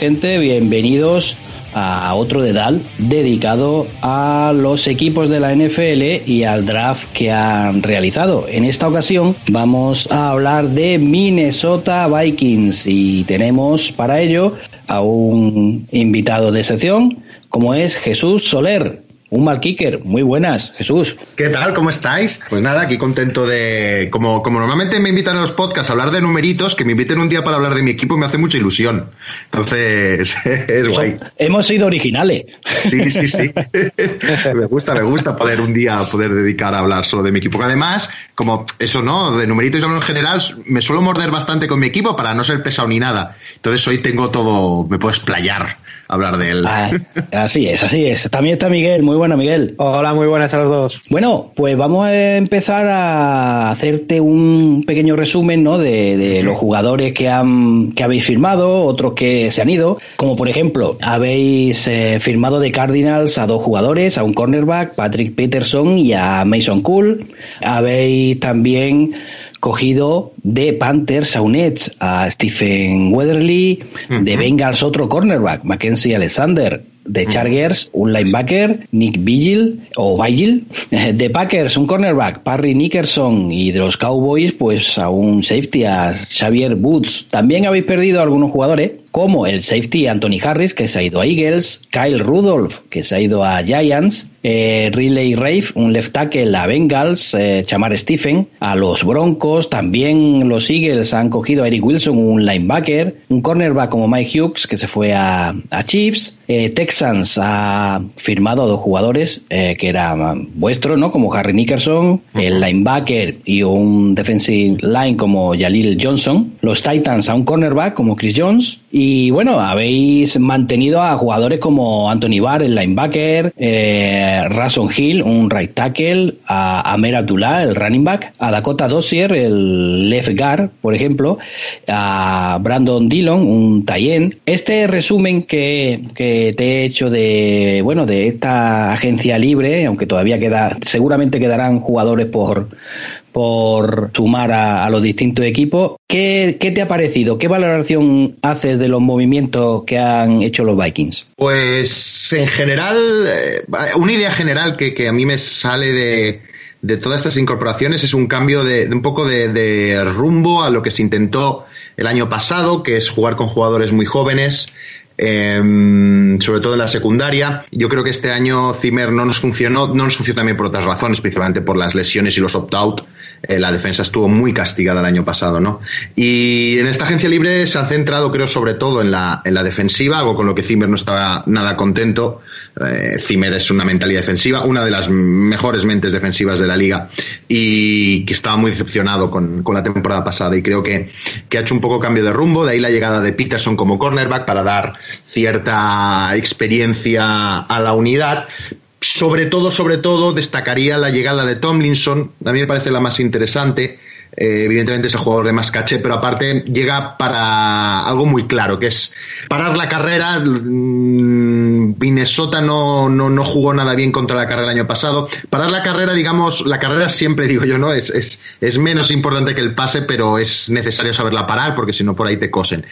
gente, bienvenidos a otro dedal dedicado a los equipos de la NFL y al draft que han realizado. En esta ocasión vamos a hablar de Minnesota Vikings y tenemos para ello a un invitado de sección como es Jesús Soler. Un mal kicker. Muy buenas, Jesús. ¿Qué tal? ¿Cómo estáis? Pues nada, aquí contento de. Como, como normalmente me invitan a los podcasts a hablar de numeritos, que me inviten un día para hablar de mi equipo me hace mucha ilusión. Entonces, es guay. Hemos sido originales. Sí, sí, sí. me gusta, me gusta poder un día poder dedicar a hablar solo de mi equipo. Además, como eso, ¿no? De numeritos en general, me suelo morder bastante con mi equipo para no ser pesado ni nada. Entonces hoy tengo todo, me puedo explayar hablar de él. Ah, así es, así es. También está Miguel, muy buena Miguel. Hola, muy buenas a los dos. Bueno, pues vamos a empezar a hacerte un pequeño resumen, ¿no? De, los jugadores que han que habéis firmado, otros que se han ido, como por ejemplo, habéis eh, firmado de Cardinals a dos jugadores, a un cornerback, Patrick Peterson y a Mason Cool. Habéis también cogido de Panthers a un Edge, a Stephen Weatherly, de Bengals otro cornerback, Mackenzie Alexander, de Chargers, un linebacker, Nick Vigil o Vigil, de Packers, un cornerback, Parry Nickerson y de los Cowboys, pues a un safety, a Xavier Woods. También habéis perdido algunos jugadores, como el safety Anthony Harris, que se ha ido a Eagles, Kyle Rudolph, que se ha ido a Giants, eh, Riley Rafe, un left tackle a Bengals, eh, Chamar Stephen, a los Broncos, también los Eagles han cogido a Eric Wilson, un linebacker, un cornerback como Mike Hughes, que se fue a, a Chiefs, eh, Texans ha firmado a dos jugadores eh, que eran vuestros, ¿no? Como Harry Nickerson, el linebacker y un defensive line como Jalil Johnson, los Titans a un cornerback como Chris Jones, y bueno, habéis mantenido a jugadores como Anthony Barr, el linebacker, eh, Rason Hill, un right tackle, a Amer Abdullah, el running back, a Dakota Dossier, el left guard, por ejemplo, a Brandon Dillon, un tie Este resumen que, que te he hecho de, bueno, de esta agencia libre, aunque todavía queda, seguramente quedarán jugadores por, por sumar a, los distintos equipos. ¿Qué, te ha parecido? ¿Qué valoración haces de los movimientos que han hecho los Vikings? Pues en general, eh, una idea general que, a mí me sale de, de, todas estas incorporaciones es un cambio de, un poco de, rumbo a lo que se intentó el año pasado, que es jugar con jugadores muy jóvenes. Em, sobre todo en la secundaria. Yo creo que este año Zimmer no nos funcionó, no nos funcionó también por otras razones, principalmente por las lesiones y los opt-out eh, la defensa estuvo muy castigada el año pasado, ¿no? Y en esta agencia libre se han centrado, creo, sobre todo en la, en la defensiva, algo con lo que Zimmer no estaba nada contento. Eh, Zimmer es una mentalidad defensiva, una de las mejores mentes defensivas de la liga y que estaba muy decepcionado con, con la temporada pasada y creo que, que ha hecho un poco cambio de rumbo, de ahí la llegada de Peterson como cornerback para dar cierta experiencia a la unidad, sobre todo, sobre todo, destacaría la llegada de Tomlinson. A mí me parece la más interesante. Eh, evidentemente es el jugador de más caché, pero aparte llega para algo muy claro, que es parar la carrera. Mm, Minnesota no, no, no, jugó nada bien contra la carrera el año pasado. Parar la carrera, digamos, la carrera siempre digo yo, ¿no? Es, es, es menos importante que el pase, pero es necesario saberla parar, porque si no por ahí te cosen.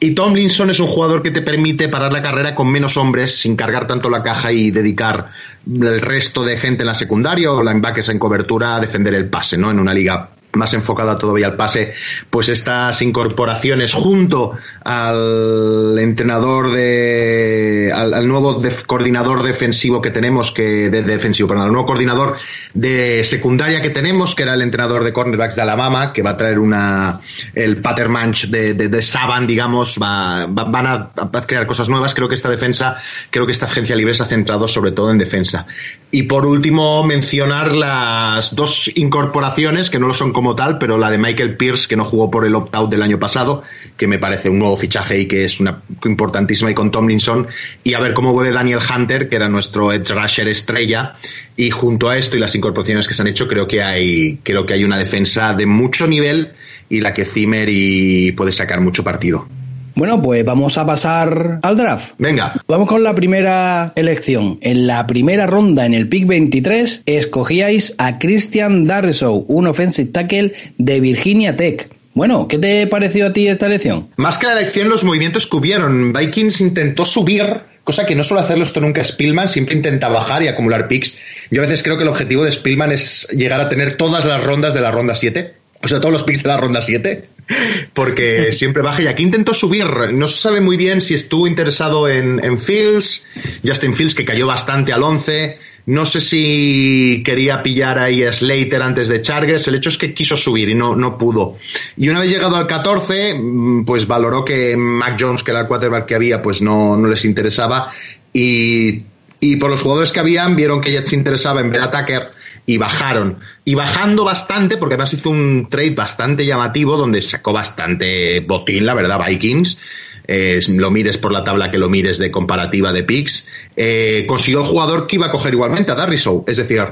Y Tomlinson es un jugador que te permite parar la carrera con menos hombres, sin cargar tanto la caja y dedicar el resto de gente en la secundaria o linebackers en cobertura a defender el pase, ¿no? En una liga más enfocada todavía al pase, pues estas incorporaciones junto al entrenador de al, nuevo coordinador defensivo que tenemos que de, defensivo, perdón, al nuevo coordinador de secundaria que tenemos, que era el entrenador de cornerbacks de Alabama, que va a traer una el pattern manch de, de, Saban, digamos, va, van a, a, crear cosas nuevas. Creo que esta defensa, creo que esta agencia libre se ha centrado sobre todo en defensa. Y por último, mencionar las dos incorporaciones que no lo son como tal, pero la de Michael Pierce, que no jugó por el opt-out del año pasado, que me parece un nuevo fichaje y que es una importantísima, y con Tomlinson, y a ver cómo vuelve Daniel Hunter, que era nuestro edge rusher estrella, y junto a esto y las incorporaciones que se han hecho, creo que hay, creo que hay una defensa de mucho nivel y la que Zimmer y puede sacar mucho partido. Bueno, pues vamos a pasar al draft. Venga. Vamos con la primera elección. En la primera ronda, en el pick 23, escogíais a Christian Darresow, un offensive tackle de Virginia Tech. Bueno, ¿qué te pareció a ti esta elección? Más que la elección, los movimientos que hubieron. Vikings intentó subir, cosa que no suele hacerlo esto nunca Spielman, siempre intenta bajar y acumular picks. Yo a veces creo que el objetivo de Spielman es llegar a tener todas las rondas de la ronda 7, o sea, todos los picks de la ronda 7 porque siempre baja y aquí intentó subir. No se sabe muy bien si estuvo interesado en, Fields, Justin Fields que cayó bastante al 11, no sé si quería pillar ahí a Slater antes de Chargers. El hecho es que quiso subir y no, no pudo. Y una vez llegado al 14, mm, pues valoró que Mac Jones, que era el quarterback que había, pues no, no les interesaba. Y, y por los jugadores que habían, vieron que Jets interesaba en ver a Tucker y bajaron. Y bajando bastante, porque además hizo un trade bastante llamativo donde sacó bastante botín, la verdad, Vikings lo mires por la tabla que lo mires de comparativa de picks, eh, consiguió el jugador que iba a coger igualmente a Darrisow. Es decir,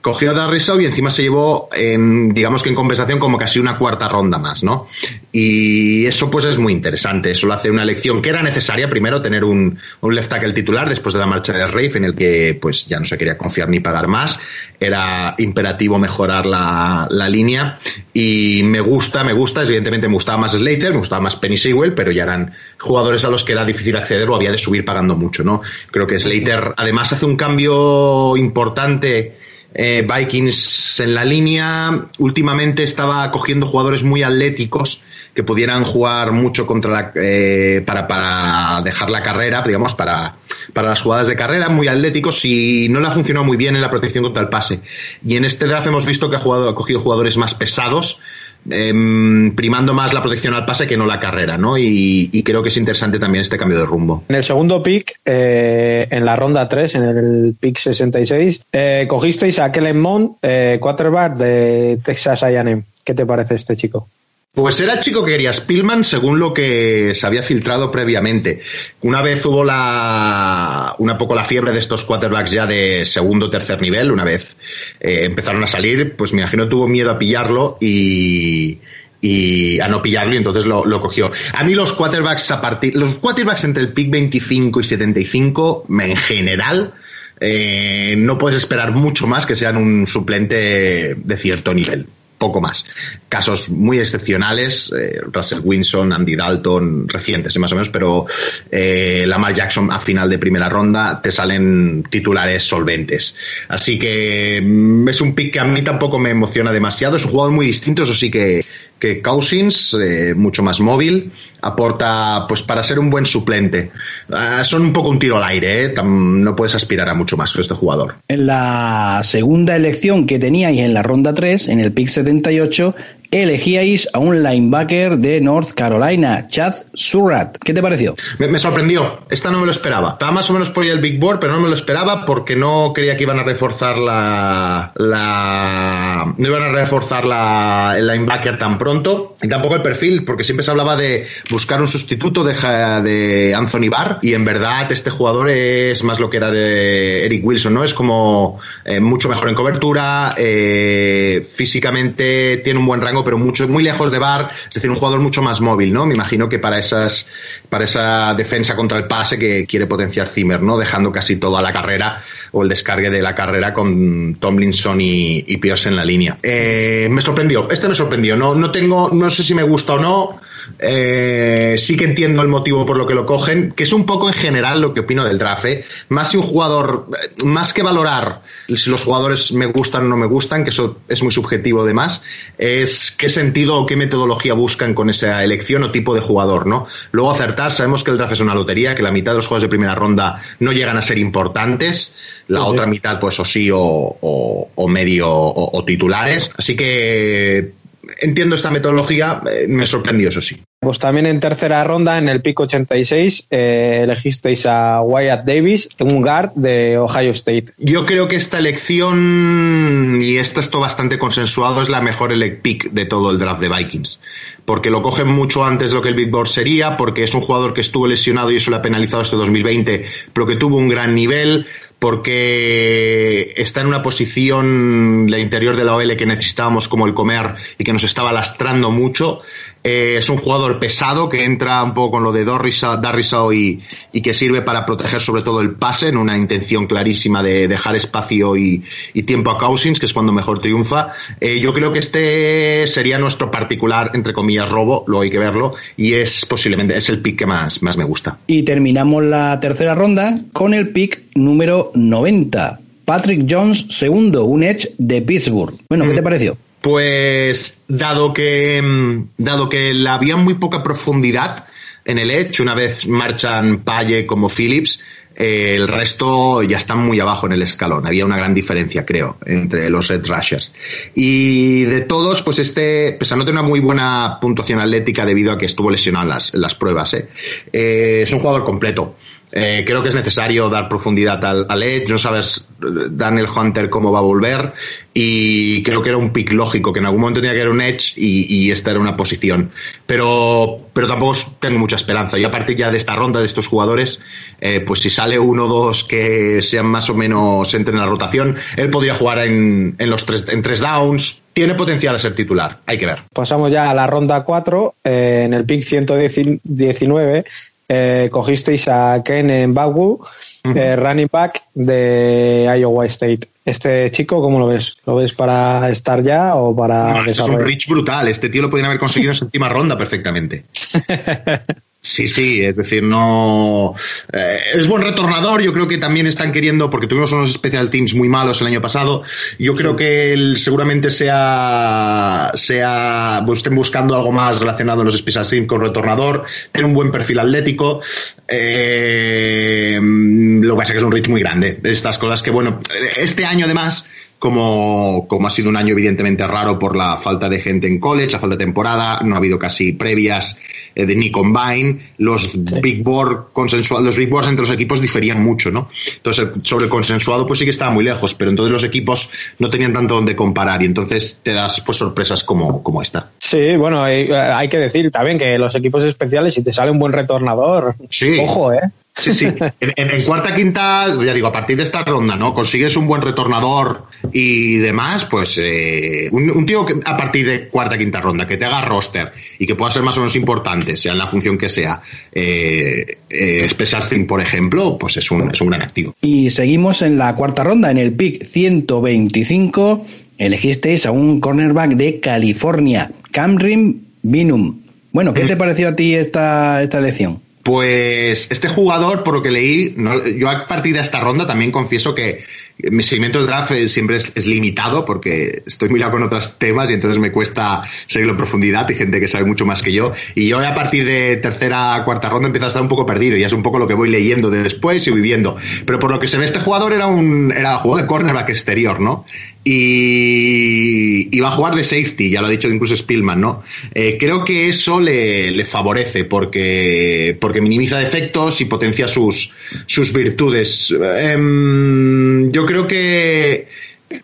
cogió a Darrisow y encima se llevó, digamos que en compensación, como casi una cuarta ronda más, ¿no? Y eso pues es muy interesante. Eso lo hace una elección que era necesaria, primero tener un, un left tackle titular después de la marcha de Rafe, en el que pues ya no se quería confiar ni pagar más. Era imperativo mejorar la, la línea. Y me gusta, me gusta, evidentemente me gustaba más Slater, me gustaba más Penny Sewell, pero ya eran jugadores a los que era difícil acceder o había de subir pagando mucho, ¿no? Creo que Slater además hace un cambio importante eh, Vikings en la línea. Últimamente estaba cogiendo jugadores muy atléticos que pudieran jugar mucho contra la, eh, para, para dejar la carrera, digamos, para, para las jugadas de carrera, muy atléticos y no le ha funcionado muy bien en la protección contra el pase. Y en este draft hemos visto que ha, jugado, ha cogido jugadores más pesados, Em, primando más la protección al pase que no la carrera, ¿no? Y, creo que es interesante también este cambio de rumbo. En el segundo pick, eh, en la ronda 3, en el pick 66, eh, cogisteis a Kellen Mond, eh, quarterback de Texas A&M. ¿Qué te parece este chico? Pues era chico que quería Spillman según lo que se había filtrado previamente. Una vez hubo la, una poco la fiebre de estos quarterbacks ya de segundo o tercer nivel, una vez eh, empezaron a salir, pues me imagino tuvo miedo a pillarlo y, y a no pillarlo y entonces lo, cogió. A mí los quarterbacks a partir, los quarterbacks entre el pick 25 y 75, en general, eh, no puedes esperar mucho más que sean un suplente de cierto nivel poco más. Casos muy excepcionales, eh, Russell Winson, Andy Dalton, recientes más o menos, pero eh, Lamar Jackson a final de primera ronda te salen titulares solventes. Así que mm, es un pick que a mí tampoco me emociona demasiado, es un jugador muy distinto, eso sí que que Cousins, eh, mucho más móvil, aporta pues para ser un buen suplente. Ah, son un poco un tiro al aire, ¿eh? no puedes aspirar a mucho más con este jugador. En la segunda elección que teníais en la ronda 3, en el pick 78, elegíais a un linebacker de North Carolina, Chad Surratt. ¿Qué te pareció? Me, sorprendió. Esta no me lo esperaba. Estaba más o menos por ahí el Big Board, pero no me lo esperaba porque no creía que iban a reforzar la, la no iban a reforzar la, el linebacker tan pronto y tampoco el perfil, porque siempre se hablaba de buscar un sustituto de, de Anthony Barr y en verdad este jugador es más lo que era de Eric Wilson, ¿no? Es como eh, mucho mejor en cobertura, eh, físicamente tiene un buen rango pero mucho, muy lejos de Bar, es decir, un jugador mucho más móvil, ¿no? Me imagino que para esas, para esa defensa contra el pase que quiere potenciar Zimmer, ¿no? Dejando casi toda la carrera o el descargue de la carrera con Tomlinson y, Pierce en la línea. Eh, me sorprendió, este me sorprendió, no, no tengo, no sé si me gusta o no, eh, sí que entiendo el motivo por lo que lo cogen, que es un poco en general lo que opino del draft. ¿eh? Más si un jugador, más que valorar si los jugadores me gustan o no me gustan, que eso es muy subjetivo además, es qué sentido o qué metodología buscan con esa elección o tipo de jugador, ¿no? Luego acertar, sabemos que el draft es una lotería, que la mitad de los juegos de primera ronda no llegan a ser importantes, la otra mitad pues o sí o, medio o titulares, así que entiendo esta metodología, eh, me sorprendió, eso sí. Pues también en tercera ronda, en el pico 86, eh, elegisteis a Wyatt Davis, un guard de Ohio State. Yo creo que esta elección, y esto está bastante consensuado, es la mejor elect pick de todo el draft de Vikings. Porque lo cogen mucho antes de lo que el Big Board sería, porque es un jugador que estuvo lesionado y eso le ha penalizado este 2020, pero que tuvo un gran nivel porque está en una posición la interior de la OL que necesitábamos como el comer y que nos estaba lastrando mucho Eh, es un jugador pesado que entra un poco con lo de Darrisaw y, y que sirve para proteger sobre todo el pase en una intención clarísima de dejar espacio y, tiempo a Cousins, que es cuando mejor triunfa. Eh, yo creo que este sería nuestro particular, entre comillas, robo, luego hay que verlo, y es posiblemente es el pick que más, más me gusta. Y terminamos la tercera ronda con el pick número 90. Patrick Jones, segundo, un Edge de Pittsburgh. Bueno, ¿qué te pareció? Pues dado que, mm, dado que había muy poca profundidad en el Edge, una vez marchan Paye como Phillips, eh, el resto ya están muy abajo en el escalón. Había una gran diferencia, creo, entre los Edge Rushers. Y de todos, pues este, pese a no tener una muy buena puntuación atlética debido a que estuvo lesionado en las, las pruebas, ¿eh? Eh, es un jugador completo. Eh, creo que es necesario dar profundidad al, Edge. No sabes Daniel Hunter cómo va a volver. Y creo que era un pick lógico, que en algún momento tenía que haber un Edge y, esta era una posición. Pero, pero tampoco tengo mucha esperanza. Y a partir ya de esta ronda de estos jugadores, eh, pues si sale uno o dos que sean más o menos entren en la rotación, él podría jugar en, en los tres, en tres downs. Tiene potencial a ser titular, hay que ver. Pasamos ya a la ronda 4, eh, en el pick 119 eh, cogisteis a Ken Bagu, eh, running back de Iowa State. Este chico, ¿cómo lo ves? ¿Lo ves para estar ya o para Es un reach brutal. Este tío lo podrían haber conseguido en séptima ronda perfectamente. Sí, sí, es decir, no. Eh, es buen retornador. Yo creo que también están queriendo, porque tuvimos unos special teams muy malos el año pasado. Yo creo que él seguramente sea. sea pues estén buscando algo más relacionado en los special teams con retornador. Tiene un buen perfil atlético. Eh, lo que pasa es que es un reach muy grande. Estas cosas que, bueno, este año además como, como ha sido un año evidentemente raro por la falta de gente en college, la falta de temporada, no ha habido casi previas eh, de ni combine, los big board consensuados, los big boards entre los equipos diferían mucho, ¿no? Entonces, sobre el consensuado pues sí que estaba muy lejos, pero entonces los equipos no tenían tanto donde comparar y entonces te das pues sorpresas como, como esta. Sí, bueno, hay, hay que decir también que los equipos especiales, si te sale un buen retornador, sí. ojo, ¿eh? Sí, sí. En, cuarta, quinta, ya digo, a partir de esta ronda, ¿no? Consigues un buen retornador y demás, pues eh, un, tío que a partir de cuarta, quinta ronda, que te haga roster y que pueda ser más o menos importante, sea en la función que sea, eh, eh Special por ejemplo, pues es un, es un gran activo. Y seguimos en la cuarta ronda, en el pick 125, elegisteis a un cornerback de California, Camryn Binum. Bueno, ¿qué mm. te pareció a ti esta, esta elección? Pues este jugador, por lo que leí, yo a partir de esta ronda también confieso que mi seguimiento del draft siempre es, limitado porque estoy mirado con otros temas y entonces me cuesta seguirlo en profundidad y gente que sabe mucho más que yo. Y yo a partir de tercera, cuarta ronda empiezo a estar un poco perdido y es un poco lo que voy leyendo de después y viviendo. Pero por lo que se ve, este jugador era un era jugador de cornerback exterior, ¿no? Y, va a jugar de safety, ya lo ha dicho incluso Spillman, ¿no? Eh, creo que eso le, favorece porque, porque minimiza defectos y potencia sus, sus virtudes. Em, yo creo que,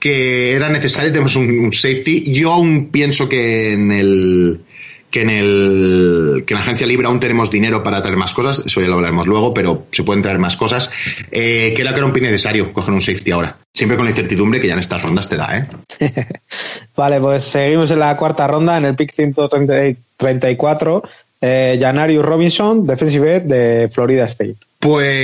que era necesario, tenemos un safety. Yo aún pienso que en el que en, el, que en la agencia libre aún tenemos dinero para traer más cosas, eso ya lo hablaremos luego, pero se pueden traer más cosas. Eh, que era que era un pin necesario coger un safety ahora. Siempre con la incertidumbre que ya en estas rondas te da, ¿eh? vale, pues seguimos en la cuarta ronda, en el pick 134. Eh, Janarius Robinson, defensive de Florida State. Pues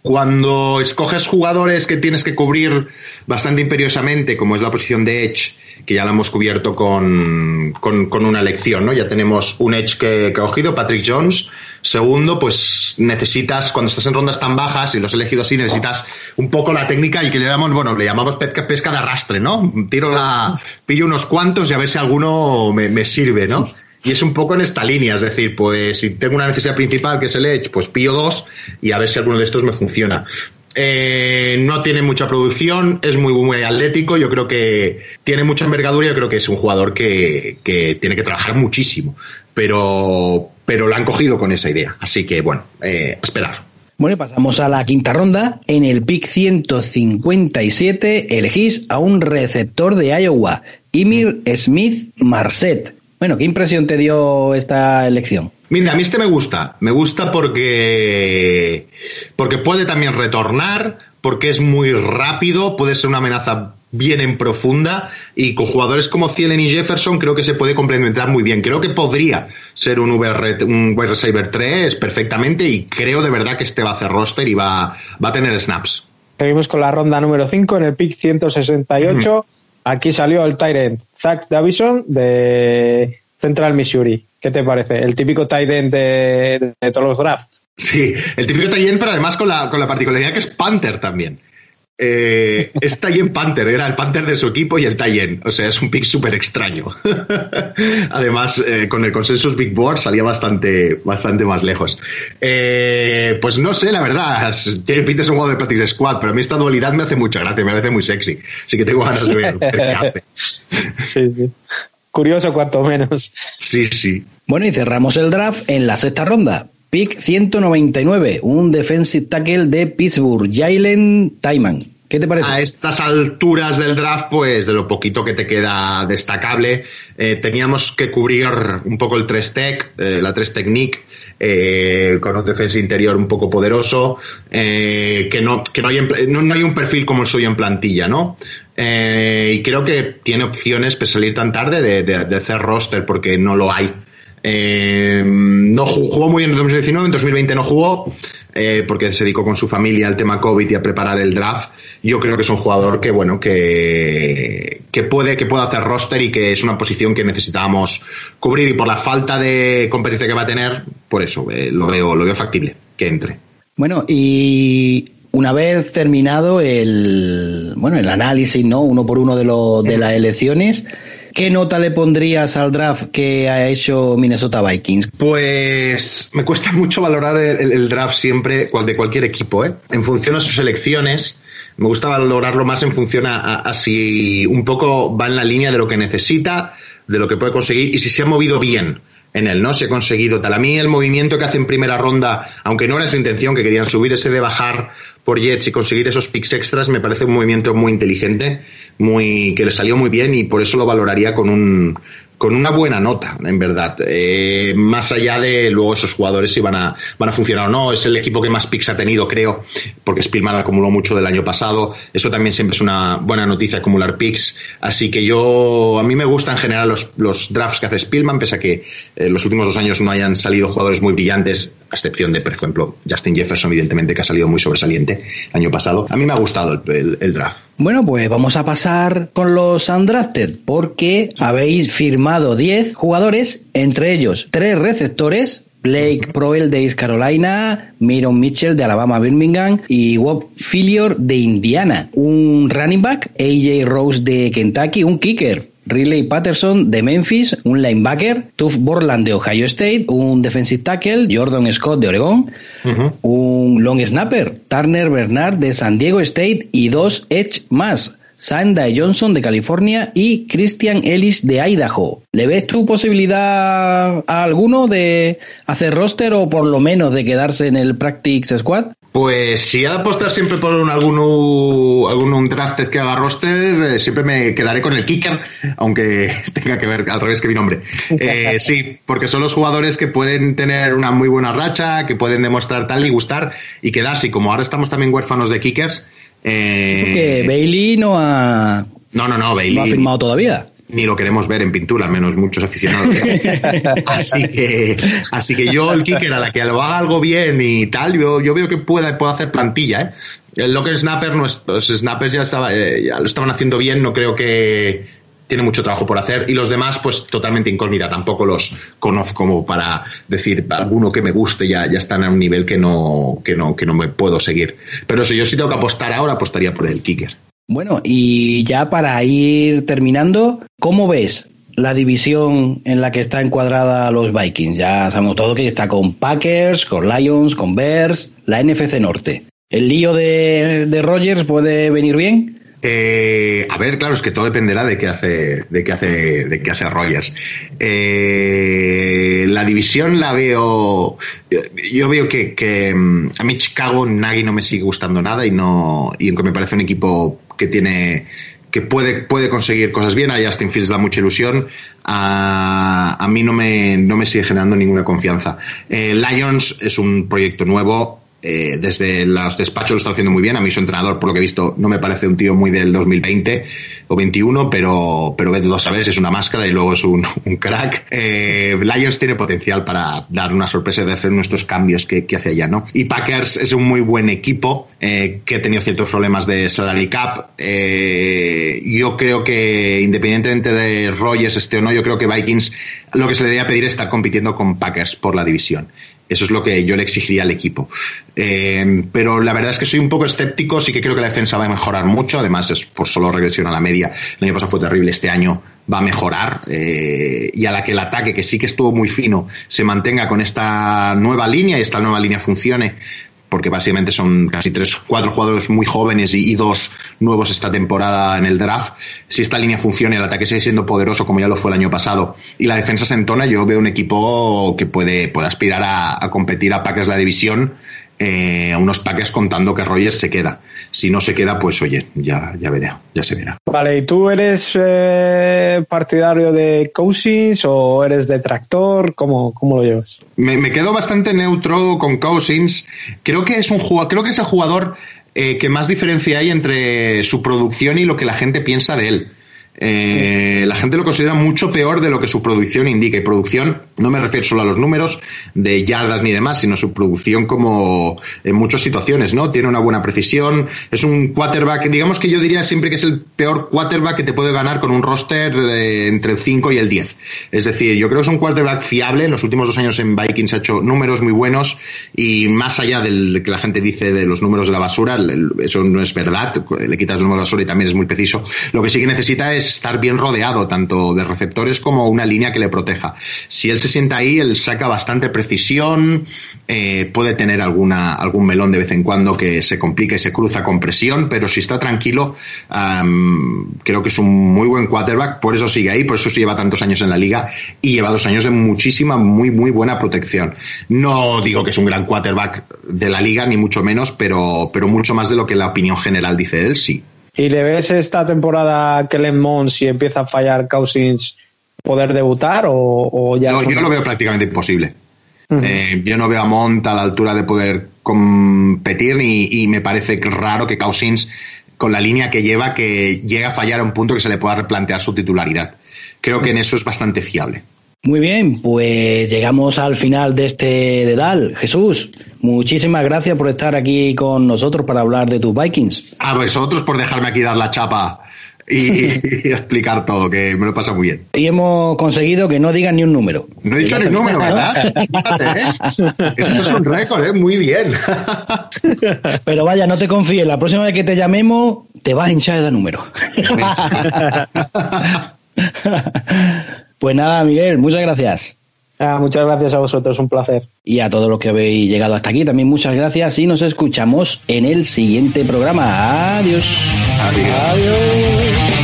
cuando escoges jugadores que tienes que cubrir bastante imperiosamente, como es la posición de Edge, que ya la hemos cubierto con, con, una elección, ¿no? Ya tenemos un Edge que, ha cogido, Patrick Jones. Segundo, pues necesitas, cuando estás en rondas tan bajas y los he elegido así, necesitas un poco la técnica y que le llamamos, bueno, le llamamos pesca, de arrastre, ¿no? Tiro la, pillo unos cuantos y a ver si alguno me, me sirve, ¿no? Y es un poco en esta línea, es decir, pues si tengo una necesidad principal que es el Edge, pues pillo dos y a ver si alguno de estos me funciona. Eh, no tiene mucha producción, es muy, muy atlético, yo creo que tiene mucha envergadura, yo creo que es un jugador que, tiene que trabajar muchísimo, pero, pero lo han cogido con esa idea. Así que bueno, eh, esperar. Bueno, pasamos a la quinta ronda. En el pick 157 elegís a un receptor de Iowa, Emir Smith Marset. Bueno, ¿qué impresión te dio esta elección? Mira, a mí este me gusta. Me gusta porque, porque puede también retornar, porque es muy rápido, puede ser una amenaza bien en profunda y con jugadores como Cielen y Jefferson creo que se puede complementar muy bien. Creo que podría ser un, VR, un wide receiver 3 perfectamente y creo de verdad que este va a hacer roster y va, va a tener snaps. Seguimos con la ronda número 5 en el pick 168. Aquí salió el Tyrant Zach Davison de Central Missouri. ¿Qué te parece? El típico Tyrant de, de todos los drafts. Sí, el típico Tyrant, pero además con la, con la particularidad que es Panther también. Eh, es Tayen Panther, era el Panther de su equipo y el Tayen. O sea, es un pick súper extraño. Además, eh, con el consensus Big Board salía bastante, bastante más lejos. Eh, pues no sé, la verdad. Tiene pinta es un juego de Practice Squad, pero a mí esta dualidad me hace mucha gracia, me parece muy sexy. Así que tengo ganas de ver, qué hace. Sí, sí. Curioso, cuanto menos. Sí, sí. Bueno, y cerramos el draft en la sexta ronda. Pick 199, un defensive tackle de Pittsburgh, Jalen Tyman. ¿Qué te parece? A estas alturas del draft, pues de lo poquito que te queda destacable, eh, teníamos que cubrir un poco el 3-Tech, eh, la 3 Technique, eh, con un defensa interior un poco poderoso, que, no, que no, hay, no, hay un perfil como el suyo en plantilla, ¿no? Y creo que tiene opciones, pese a salir tan tarde, de, hacer roster, porque no lo hay. Eh, no jugó muy bien en 2019, en 2020 no jugó eh, porque se dedicó con su familia al tema COVID y a preparar el draft. Yo creo que es un jugador que bueno que, que puede que pueda hacer roster y que es una posición que necesitábamos cubrir y por la falta de competencia que va a tener, por eso eh, lo veo lo veo factible que entre. Bueno y una vez terminado el bueno el análisis no uno por uno de, lo, de las elecciones ¿Qué nota le pondrías al draft que ha hecho Minnesota Vikings? Pues me cuesta mucho valorar el, draft siempre de cualquier equipo, ¿eh? En función a sus elecciones. Me gusta valorarlo más en función a, si un poco va en la línea de lo que necesita, de lo que puede conseguir y si se ha movido bien en él, ¿no? Se ha conseguido tal. A mí el movimiento que hace en primera ronda, aunque no era su intención, que querían subir ese de bajar por Jets y conseguir esos picks extras, me parece un movimiento muy inteligente, muy que le salió muy bien y por eso lo valoraría con un con una buena nota, en verdad. Eh, más allá de luego esos jugadores si van a, van a funcionar o no. Es el equipo que más picks ha tenido, creo, porque Spielman acumuló mucho del año pasado. Eso también siempre es una buena noticia, acumular picks. Así que yo, a mí me gustan en general los, los drafts que hace Spielman, pese a que en eh, los últimos dos años no hayan salido jugadores muy brillantes, a excepción de, por ejemplo, Justin Jefferson, evidentemente, que ha salido muy sobresaliente el año pasado. A mí me ha gustado el draft. Bueno, pues vamos a pasar con los undrafted, porque habéis firmado 10 jugadores, entre ellos 3 receptores, Blake Proel de East Carolina, Miron Mitchell de Alabama Birmingham y Bob Filior de Indiana. Un running back, AJ Rose de Kentucky, un kicker, Riley Patterson de Memphis, un linebacker, Tuff Borland de Ohio State, un defensive tackle, Jordan Scott de Oregón, un long snapper, Turner Bernard de San Diego State y dos edge más. Sandy Johnson de California y Christian Ellis de Idaho. ¿Le ves tu posibilidad a alguno de hacer roster o por lo menos de quedarse en el Practice Squad? Pues si ha de apostar siempre por un, algún, algún drafted que haga roster, eh, siempre me quedaré con el kicker, aunque tenga que ver al revés que mi nombre. Eh, sí, porque son los jugadores que pueden tener una muy buena racha, que pueden demostrar tal y gustar y quedarse. Y como ahora estamos también huérfanos de kickers, eh, Bailey no ha. No, no, no, Bailey. No ha firmado todavía. Ni lo queremos ver en pintura, menos muchos aficionados. así que, así que yo, el kicker, a la que lo haga algo bien y tal, yo, yo veo que puede, puede hacer plantilla, ¿eh? Lo que es Snapper, los Snappers ya, estaba, eh, ya lo estaban haciendo bien, no creo que, tiene mucho trabajo por hacer y los demás pues totalmente incógnita tampoco los conozco como para decir alguno que me guste ya, ya están a un nivel que no, que no, que no me puedo seguir pero si yo sí tengo que apostar ahora apostaría por el kicker bueno y ya para ir terminando ¿cómo ves la división en la que está encuadrada los Vikings ya sabemos todo que está con Packers con Lions con Bears la NFC Norte. El lío de, de Rogers puede venir bien eh, a ver, claro, es que todo dependerá de qué hace, de qué hace, de qué hace Rogers. Eh, la división la veo, yo veo que, mm, a mí Chicago Nagy no me sigue gustando nada y no, y aunque me parece un equipo que tiene, que puede, puede conseguir cosas bien, a Justin Fields da mucha ilusión, a, a mí no me, no me sigue generando ninguna confianza. Eh, Lions es un proyecto nuevo, eh, desde los despachos lo está haciendo muy bien. A mí su entrenador, por lo que he visto, no me parece un tío muy del 2020 o 21, pero, pero a saber, es una máscara y luego es un, crack. Eh, Lions tiene potencial para dar una sorpresa de hacer nuestros cambios que, hace allá, ¿no? Y Packers es un muy buen equipo eh, que ha tenido ciertos problemas de salary cap. yo creo que, independientemente de Rogers, este o no, yo creo que Vikings lo que se le debería pedir es estar compitiendo con Packers por la división. Eso es lo que yo le exigiría al equipo. Eh, pero la verdad es que soy un poco escéptico, sí que creo que la defensa va a mejorar mucho, además es por solo regresión a la media. El año pasado fue terrible, este año va a mejorar eh, y a la que el ataque, que sí que estuvo muy fino, se mantenga con esta nueva línea y esta nueva línea funcione, porque básicamente son casi tres, cuatro jugadores muy jóvenes y, dos nuevos esta temporada en el draft. Si esta línea funciona y el ataque sigue siendo poderoso como ya lo fue el año pasado y la defensa se entona, yo veo un equipo que puede, puede aspirar a, a competir a Packers la división eh, a unos paques contando que Rogers se queda. Si no se queda, pues oye, ya, ya verá, ya se verá. Vale, ¿y tú eres eh, partidario de Cousins o eres detractor? ¿Cómo, cómo lo llevas? Me, quedo bastante neutro con Cousins. Creo que es un jugador, creo que es el jugador eh, que más diferencia hay entre su producción y lo que la gente piensa de él. Eh, la gente lo considera mucho peor de lo que su producción indica. Y producción, no me refiero solo a los números de yardas ni demás, sino su producción como en muchas situaciones, ¿no? Tiene una buena precisión, es un quarterback, digamos que yo diría siempre que es el peor quarterback que te puede ganar con un roster entre el 5 y el 10. Es decir, yo creo que es un quarterback fiable. En los últimos dos años en Vikings ha hecho números muy buenos y más allá del que la gente dice de los números de la basura, eso no es verdad. Le quitas los números de basura y también es muy preciso. Lo que sí que necesita es estar bien rodeado tanto de receptores como una línea que le proteja. Si él se sienta ahí, él saca bastante precisión, eh, puede tener alguna, algún melón de vez en cuando que se complica y se cruza con presión, pero si está tranquilo, creo que es un muy buen quarterback, por eso sigue ahí, por eso se lleva tantos años en la liga y lleva dos años de muchísima, muy, muy buena protección. No digo que es un gran quarterback de la liga, ni mucho menos, pero, pero mucho más de lo que la opinión general dice él, sí. ¿Y le ves esta temporada a Kellen Mond si empieza a fallar Cousins poder debutar o, ya? No, yo lo veo prácticamente imposible. Eh, yo no veo a Mont a la altura de poder competir y, me parece raro que Cousins, con la línea que lleva, que llegue a fallar a un punto que se le pueda replantear su titularidad. Creo que en eso es bastante fiable. Muy bien, pues llegamos al final de este dedal. Jesús, muchísimas gracias por estar aquí con nosotros para hablar de tus Vikings. A vosotros por dejarme aquí dar la chapa y, explicar todo, que me lo pasa muy bien. Y hemos conseguido que no digan ni un número. No he dicho ni un número, ¿verdad? ¿eh? Esto es un récord, ¿eh? Muy bien. Pero vaya, no te confíes, la próxima vez que te llamemos te vas a hinchar de número. Pues nada, Miguel, muchas gracias. Ah, muchas gracias a vosotros, un placer. Y a todos los que habéis llegado hasta aquí, también muchas gracias y nos escuchamos en el siguiente programa. Adiós. Adiós. Adiós.